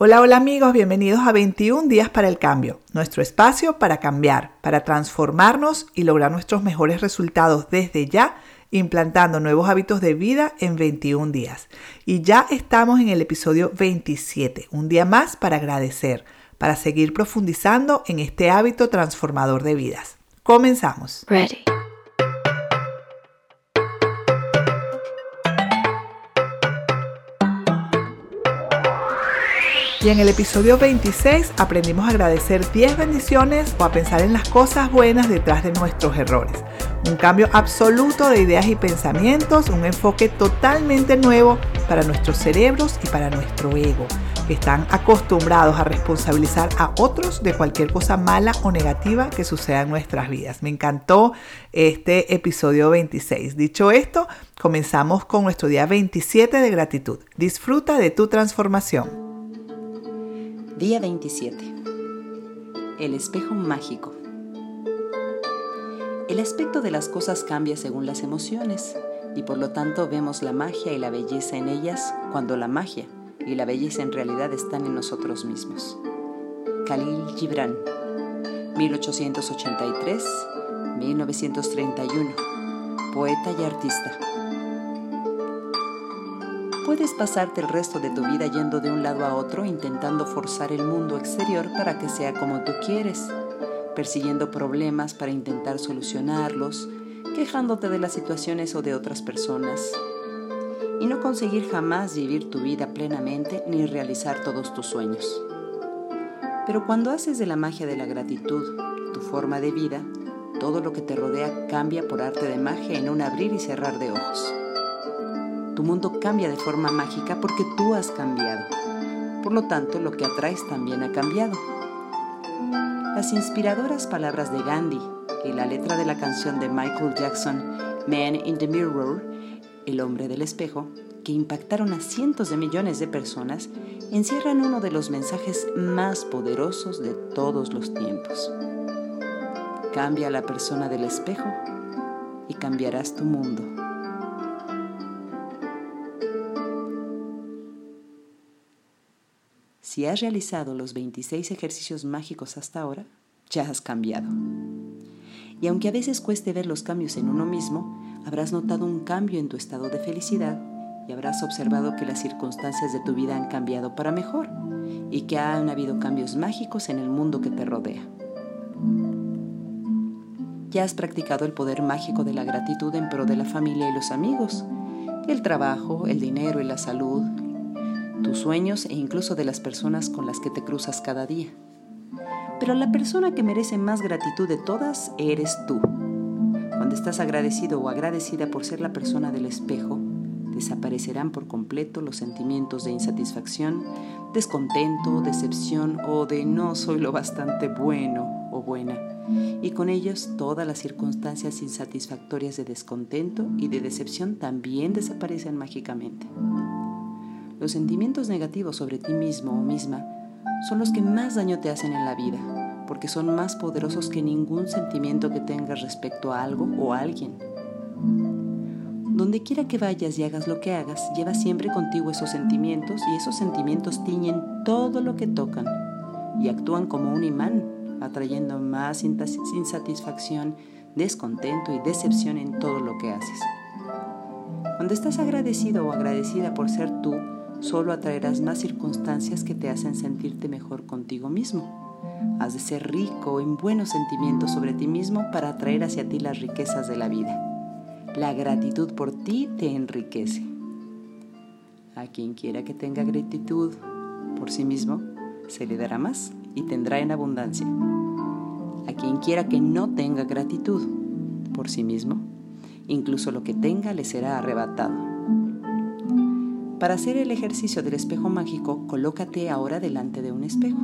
Hola, hola amigos, bienvenidos a 21 días para el cambio, nuestro espacio para cambiar, para transformarnos y lograr nuestros mejores resultados desde ya, implantando nuevos hábitos de vida en 21 días. Y ya estamos en el episodio 27, un día más para agradecer, para seguir profundizando en este hábito transformador de vidas. Comenzamos. Ready. Y en el episodio 26 aprendimos a agradecer 10 bendiciones o a pensar en las cosas buenas detrás de nuestros errores. Un cambio absoluto de ideas y pensamientos, un enfoque totalmente nuevo para nuestros cerebros y para nuestro ego, que están acostumbrados a responsabilizar a otros de cualquier cosa mala o negativa que suceda en nuestras vidas. Me encantó este episodio 26. Dicho esto, comenzamos con nuestro día 27 de gratitud. Disfruta de tu transformación. Día 27. El espejo mágico. El aspecto de las cosas cambia según las emociones y por lo tanto vemos la magia y la belleza en ellas cuando la magia y la belleza en realidad están en nosotros mismos. Khalil Gibran, 1883-1931, poeta y artista. Puedes pasarte el resto de tu vida yendo de un lado a otro intentando forzar el mundo exterior para que sea como tú quieres, persiguiendo problemas para intentar solucionarlos, quejándote de las situaciones o de otras personas, y no conseguir jamás vivir tu vida plenamente ni realizar todos tus sueños. Pero cuando haces de la magia de la gratitud tu forma de vida, todo lo que te rodea cambia por arte de magia en un abrir y cerrar de ojos. Tu mundo cambia de forma mágica porque tú has cambiado. Por lo tanto, lo que atraes también ha cambiado. Las inspiradoras palabras de Gandhi y la letra de la canción de Michael Jackson, Man in the Mirror, El hombre del espejo, que impactaron a cientos de millones de personas, encierran uno de los mensajes más poderosos de todos los tiempos. Cambia la persona del espejo y cambiarás tu mundo. Si has realizado los 26 ejercicios mágicos hasta ahora, ya has cambiado. Y aunque a veces cueste ver los cambios en uno mismo, habrás notado un cambio en tu estado de felicidad y habrás observado que las circunstancias de tu vida han cambiado para mejor y que han habido cambios mágicos en el mundo que te rodea. Ya has practicado el poder mágico de la gratitud en pro de la familia y los amigos, el trabajo, el dinero y la salud, tus sueños e incluso de las personas con las que te cruzas cada día. Pero la persona que merece más gratitud de todas eres tú. Cuando estás agradecido o agradecida por ser la persona del espejo, desaparecerán por completo los sentimientos de insatisfacción, descontento, decepción o de no soy lo bastante bueno o buena, y con ellos todas las circunstancias insatisfactorias de descontento y de decepción también desaparecen mágicamente. Los sentimientos negativos sobre ti mismo o misma son los que más daño te hacen en la vida, porque son más poderosos que ningún sentimiento que tengas respecto a algo o a alguien. Donde quiera que vayas y hagas lo que hagas, lleva siempre contigo esos sentimientos y esos sentimientos tiñen todo lo que tocan y actúan como un imán, atrayendo más insatisfacción, descontento y decepción en todo lo que haces. Cuando estás agradecido o agradecida por ser tú, solo atraerás más circunstancias que te hacen sentirte mejor contigo mismo. Has de ser rico en buenos sentimientos sobre ti mismo para atraer hacia ti las riquezas de la vida. La gratitud por ti te enriquece. A quien quiera que tenga gratitud por sí mismo, se le dará más y tendrá en abundancia. A quien quiera que no tenga gratitud por sí mismo, incluso lo que tenga le será arrebatado. Para hacer el ejercicio del espejo mágico, colócate ahora delante de un espejo.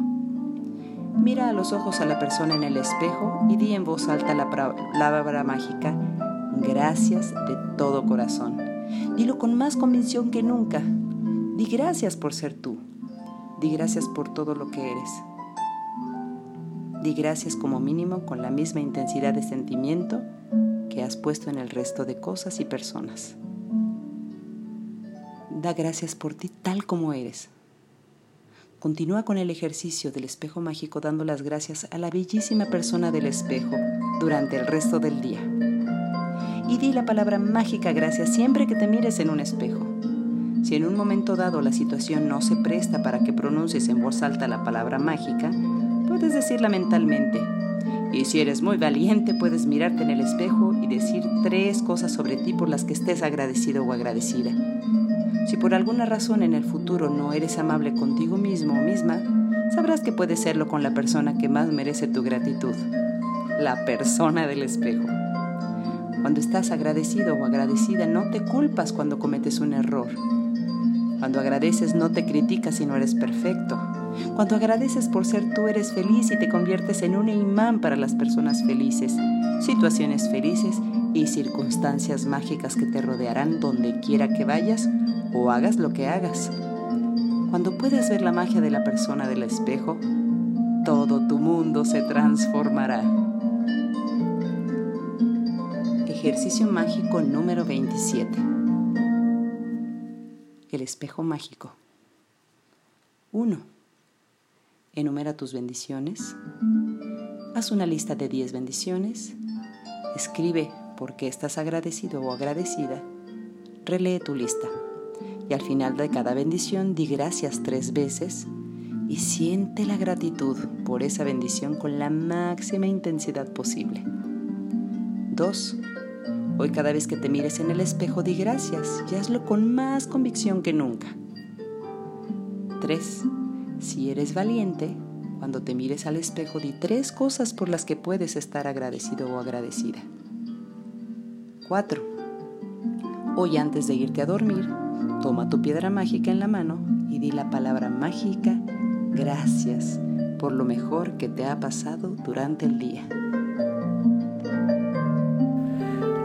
Mira a los ojos a la persona en el espejo y di en voz alta la palabra mágica, gracias de todo corazón. Dilo con más convicción que nunca. Di gracias por ser tú. Di gracias por todo lo que eres. Di gracias como mínimo con la misma intensidad de sentimiento que has puesto en el resto de cosas y personas da gracias por ti tal como eres. Continúa con el ejercicio del espejo mágico dando las gracias a la bellísima persona del espejo durante el resto del día. Y di la palabra mágica gracias siempre que te mires en un espejo. Si en un momento dado la situación no se presta para que pronuncies en voz alta la palabra mágica, puedes decirla mentalmente. Y si eres muy valiente, puedes mirarte en el espejo y decir tres cosas sobre ti por las que estés agradecido o agradecida. Si por alguna razón en el futuro no eres amable contigo mismo o misma, sabrás que puedes serlo con la persona que más merece tu gratitud, la persona del espejo. Cuando estás agradecido o agradecida, no te culpas cuando cometes un error. Cuando agradeces no te criticas si no eres perfecto. Cuando agradeces por ser tú eres feliz y te conviertes en un imán para las personas felices, situaciones felices y circunstancias mágicas que te rodearán donde quiera que vayas o hagas lo que hagas. Cuando puedes ver la magia de la persona del espejo, todo tu mundo se transformará. Ejercicio mágico número 27 el espejo mágico. 1. Enumera tus bendiciones. Haz una lista de 10 bendiciones. Escribe por qué estás agradecido o agradecida. Relee tu lista. Y al final de cada bendición di gracias tres veces y siente la gratitud por esa bendición con la máxima intensidad posible. 2. Hoy cada vez que te mires en el espejo di gracias y hazlo con más convicción que nunca. 3. Si eres valiente, cuando te mires al espejo di tres cosas por las que puedes estar agradecido o agradecida. 4. Hoy antes de irte a dormir, toma tu piedra mágica en la mano y di la palabra mágica gracias por lo mejor que te ha pasado durante el día.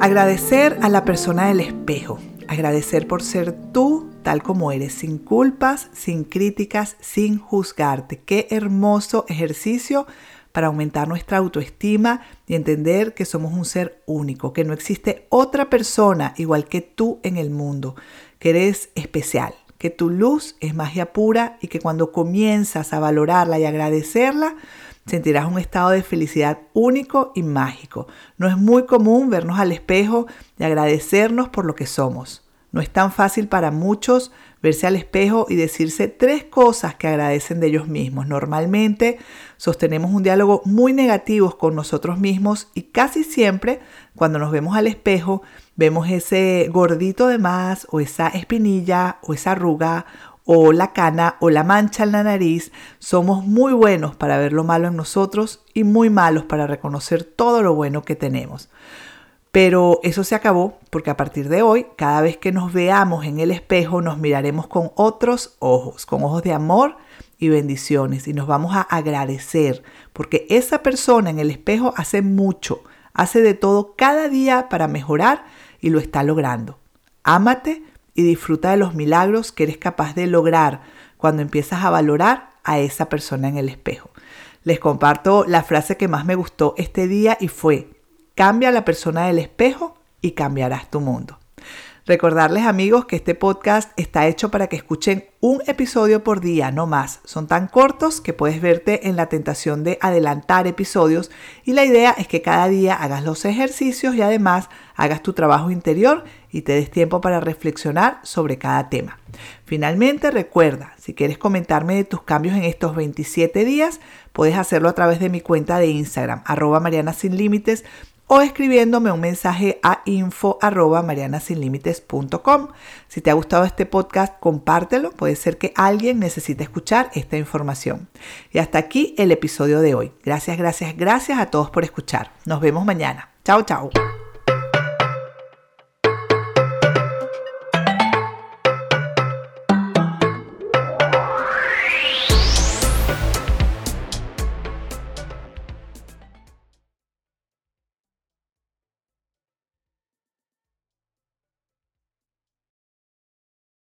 Agradecer a la persona del espejo. Agradecer por ser tú tal como eres, sin culpas, sin críticas, sin juzgarte. Qué hermoso ejercicio para aumentar nuestra autoestima y entender que somos un ser único, que no existe otra persona igual que tú en el mundo, que eres especial, que tu luz es magia pura y que cuando comienzas a valorarla y agradecerla, sentirás un estado de felicidad único y mágico. No es muy común vernos al espejo y agradecernos por lo que somos. No es tan fácil para muchos verse al espejo y decirse tres cosas que agradecen de ellos mismos. Normalmente sostenemos un diálogo muy negativo con nosotros mismos y casi siempre cuando nos vemos al espejo vemos ese gordito de más o esa espinilla o esa arruga o la cana o la mancha en la nariz, somos muy buenos para ver lo malo en nosotros y muy malos para reconocer todo lo bueno que tenemos. Pero eso se acabó porque a partir de hoy, cada vez que nos veamos en el espejo, nos miraremos con otros ojos, con ojos de amor y bendiciones y nos vamos a agradecer porque esa persona en el espejo hace mucho, hace de todo cada día para mejorar y lo está logrando. Ámate y disfruta de los milagros que eres capaz de lograr cuando empiezas a valorar a esa persona en el espejo. Les comparto la frase que más me gustó este día y fue, cambia la persona del espejo y cambiarás tu mundo. Recordarles amigos que este podcast está hecho para que escuchen un episodio por día, no más. Son tan cortos que puedes verte en la tentación de adelantar episodios y la idea es que cada día hagas los ejercicios y además hagas tu trabajo interior y te des tiempo para reflexionar sobre cada tema. Finalmente, recuerda, si quieres comentarme de tus cambios en estos 27 días, puedes hacerlo a través de mi cuenta de Instagram, arroba Mariana Sin Límites, o escribiéndome un mensaje a info. Si te ha gustado este podcast, compártelo. Puede ser que alguien necesite escuchar esta información. Y hasta aquí el episodio de hoy. Gracias, gracias, gracias a todos por escuchar. Nos vemos mañana. Chao, chao.